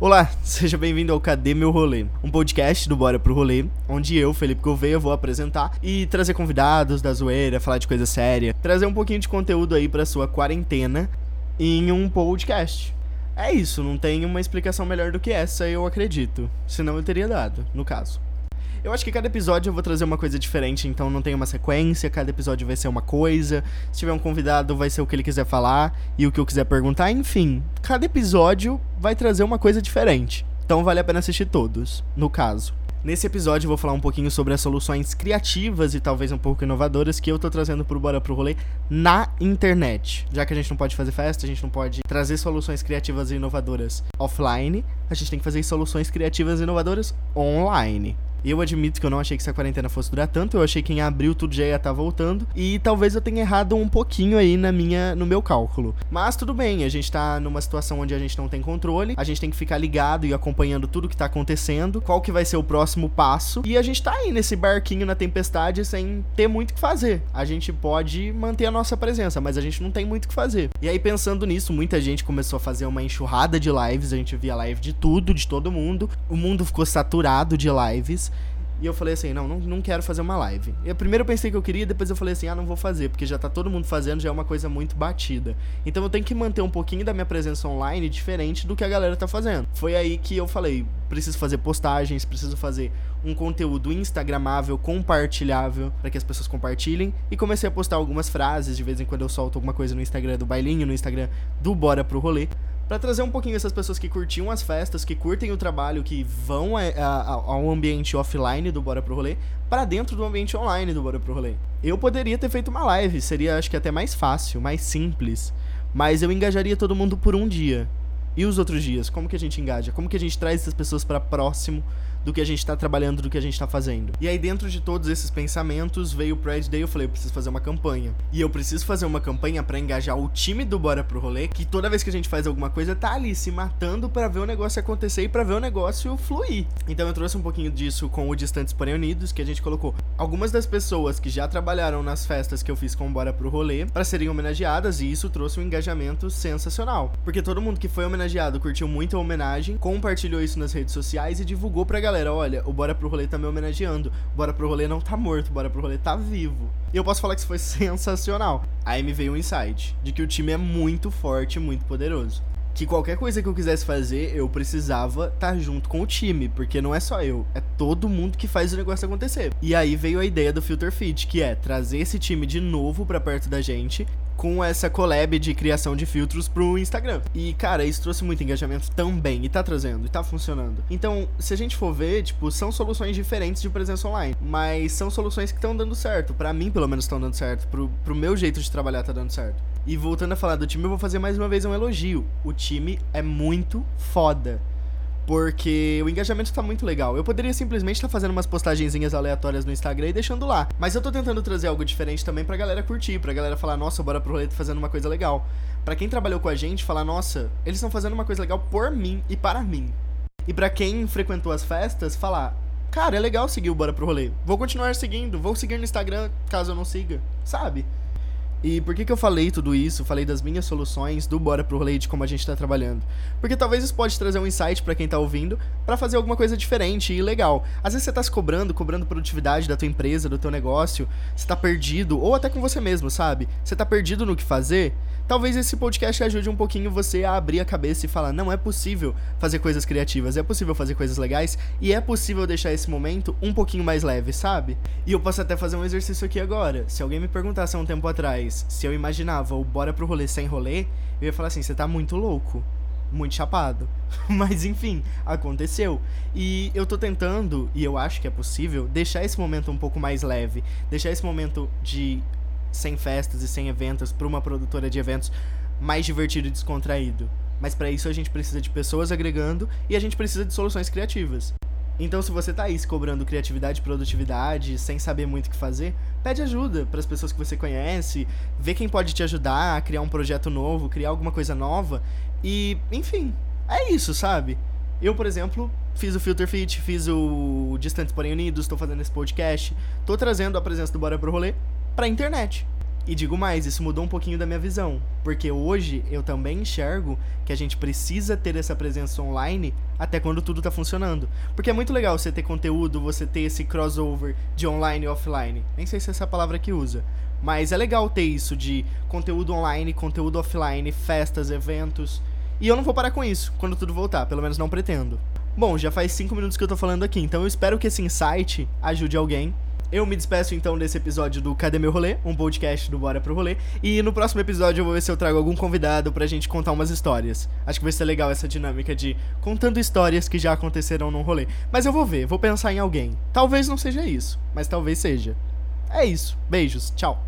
Olá, seja bem-vindo ao Cadê Meu Rolê? Um podcast do Bora Pro Rolê, onde eu, Felipe Gouveia, vou apresentar e trazer convidados da zoeira, falar de coisa séria, trazer um pouquinho de conteúdo aí pra sua quarentena em um podcast. É isso, não tem uma explicação melhor do que essa, eu acredito. Senão eu teria dado, no caso. Eu acho que cada episódio eu vou trazer uma coisa diferente, então não tem uma sequência, cada episódio vai ser uma coisa. Se tiver um convidado, vai ser o que ele quiser falar e o que eu quiser perguntar, enfim. Cada episódio vai trazer uma coisa diferente. Então vale a pena assistir todos, no caso. Nesse episódio eu vou falar um pouquinho sobre as soluções criativas e talvez um pouco inovadoras que eu tô trazendo pro Bora Pro Rolê na internet. Já que a gente não pode fazer festa, a gente não pode trazer soluções criativas e inovadoras offline, a gente tem que fazer soluções criativas e inovadoras online. Eu admito que eu não achei que essa quarentena fosse durar tanto, eu achei que em abril tudo já ia estar tá voltando, e talvez eu tenha errado um pouquinho aí na minha, no meu cálculo. Mas tudo bem, a gente tá numa situação onde a gente não tem controle, a gente tem que ficar ligado e acompanhando tudo que tá acontecendo, qual que vai ser o próximo passo, e a gente tá aí nesse barquinho na tempestade sem ter muito o que fazer. A gente pode manter a nossa presença, mas a gente não tem muito o que fazer. E aí pensando nisso, muita gente começou a fazer uma enxurrada de lives, a gente via live de tudo, de todo mundo. O mundo ficou saturado de lives. E eu falei assim, não, não, não quero fazer uma live. E primeiro eu pensei que eu queria, depois eu falei assim, ah, não vou fazer, porque já tá todo mundo fazendo, já é uma coisa muito batida. Então eu tenho que manter um pouquinho da minha presença online diferente do que a galera tá fazendo. Foi aí que eu falei, preciso fazer postagens, preciso fazer um conteúdo instagramável, compartilhável, para que as pessoas compartilhem. E comecei a postar algumas frases, de vez em quando eu solto alguma coisa no Instagram do Bailinho, no Instagram do Bora Pro Rolê para trazer um pouquinho essas pessoas que curtiam as festas, que curtem o trabalho, que vão a, a, ao ambiente offline do Bora Pro Rolê, para dentro do ambiente online do Bora Pro Rolê. Eu poderia ter feito uma live, seria acho que até mais fácil, mais simples, mas eu engajaria todo mundo por um dia. E os outros dias, como que a gente engaja? Como que a gente traz essas pessoas para próximo do que a gente tá trabalhando, do que a gente tá fazendo. E aí, dentro de todos esses pensamentos, veio o Pride Day. Eu falei, eu preciso fazer uma campanha. E eu preciso fazer uma campanha para engajar o time do Bora Pro Rolê, que toda vez que a gente faz alguma coisa, tá ali se matando para ver o negócio acontecer e para ver o negócio fluir. Então eu trouxe um pouquinho disso com o Distantes Porém Unidos, que a gente colocou algumas das pessoas que já trabalharam nas festas que eu fiz com o Bora Pro Rolê para serem homenageadas, e isso trouxe um engajamento sensacional. Porque todo mundo que foi homenageado curtiu muito a homenagem, compartilhou isso nas redes sociais e divulgou pra galera: olha, o Bora Pro Rolê tá me homenageando. Bora Pro Rolê não tá morto, Bora Pro Rolê tá vivo. E eu posso falar que isso foi sensacional. Aí me veio um insight de que o time é muito forte, muito poderoso que qualquer coisa que eu quisesse fazer, eu precisava estar tá junto com o time, porque não é só eu, é todo mundo que faz o negócio acontecer. E aí veio a ideia do Filter Fit, que é trazer esse time de novo para perto da gente com essa collab de criação de filtros pro Instagram. E, cara, isso trouxe muito engajamento também, e tá trazendo, e tá funcionando. Então, se a gente for ver, tipo, são soluções diferentes de presença online, mas são soluções que estão dando certo. para mim, pelo menos, estão dando certo. Pro, pro meu jeito de trabalhar, tá dando certo. E voltando a falar do time, eu vou fazer mais uma vez um elogio. O time é muito foda porque o engajamento tá muito legal. Eu poderia simplesmente estar tá fazendo umas postagenzinhas aleatórias no Instagram e deixando lá. Mas eu tô tentando trazer algo diferente também pra galera curtir, pra galera falar, nossa, bora pro rolê tá fazendo uma coisa legal. Pra quem trabalhou com a gente, falar, nossa, eles estão fazendo uma coisa legal por mim e para mim. E para quem frequentou as festas, falar, cara, é legal seguir o Bora Pro Rolê. Vou continuar seguindo, vou seguir no Instagram caso eu não siga, sabe? E por que, que eu falei tudo isso? Falei das minhas soluções, do Bora Pro Rolê, de como a gente tá trabalhando. Porque talvez isso pode trazer um insight para quem tá ouvindo, para fazer alguma coisa diferente e legal. Às vezes você tá se cobrando, cobrando produtividade da tua empresa, do teu negócio, você tá perdido, ou até com você mesmo, sabe? Você tá perdido no que fazer, Talvez esse podcast ajude um pouquinho você a abrir a cabeça e falar: não é possível fazer coisas criativas, é possível fazer coisas legais e é possível deixar esse momento um pouquinho mais leve, sabe? E eu posso até fazer um exercício aqui agora. Se alguém me perguntasse há um tempo se eu imaginava o bora pro rolê sem rolê, eu ia falar assim: você tá muito louco muito chapado. Mas enfim, aconteceu. E eu tô tentando, e eu acho que é possível, deixar esse momento um pouco mais leve. Deixar esse momento de sem festas e sem eventos para uma produtora de eventos mais divertido e descontraído. Mas para isso a gente precisa de pessoas agregando e a gente precisa de soluções criativas. Então, se você tá aí se cobrando criatividade e produtividade, sem saber muito o que fazer, pede ajuda para as pessoas que você conhece, vê quem pode te ajudar a criar um projeto novo, criar alguma coisa nova. E, enfim, é isso, sabe? Eu, por exemplo, fiz o Filter Fit, fiz o Distantes Porém Unidos, estou fazendo esse podcast, tô trazendo a presença do Bora Pro Rolê pra internet. E digo mais, isso mudou um pouquinho da minha visão, porque hoje eu também enxergo que a gente precisa ter essa presença online até quando tudo tá funcionando. Porque é muito legal você ter conteúdo, você ter esse crossover de online e offline. Nem sei se é essa palavra que usa. Mas é legal ter isso de conteúdo online, conteúdo offline, festas, eventos. E eu não vou parar com isso quando tudo voltar, pelo menos não pretendo. Bom, já faz 5 minutos que eu tô falando aqui, então eu espero que esse insight ajude alguém eu me despeço então desse episódio do Cadê Meu Rolê? Um podcast do Bora Pro Rolê. E no próximo episódio eu vou ver se eu trago algum convidado pra gente contar umas histórias. Acho que vai ser legal essa dinâmica de contando histórias que já aconteceram num rolê. Mas eu vou ver, vou pensar em alguém. Talvez não seja isso, mas talvez seja. É isso. Beijos. Tchau.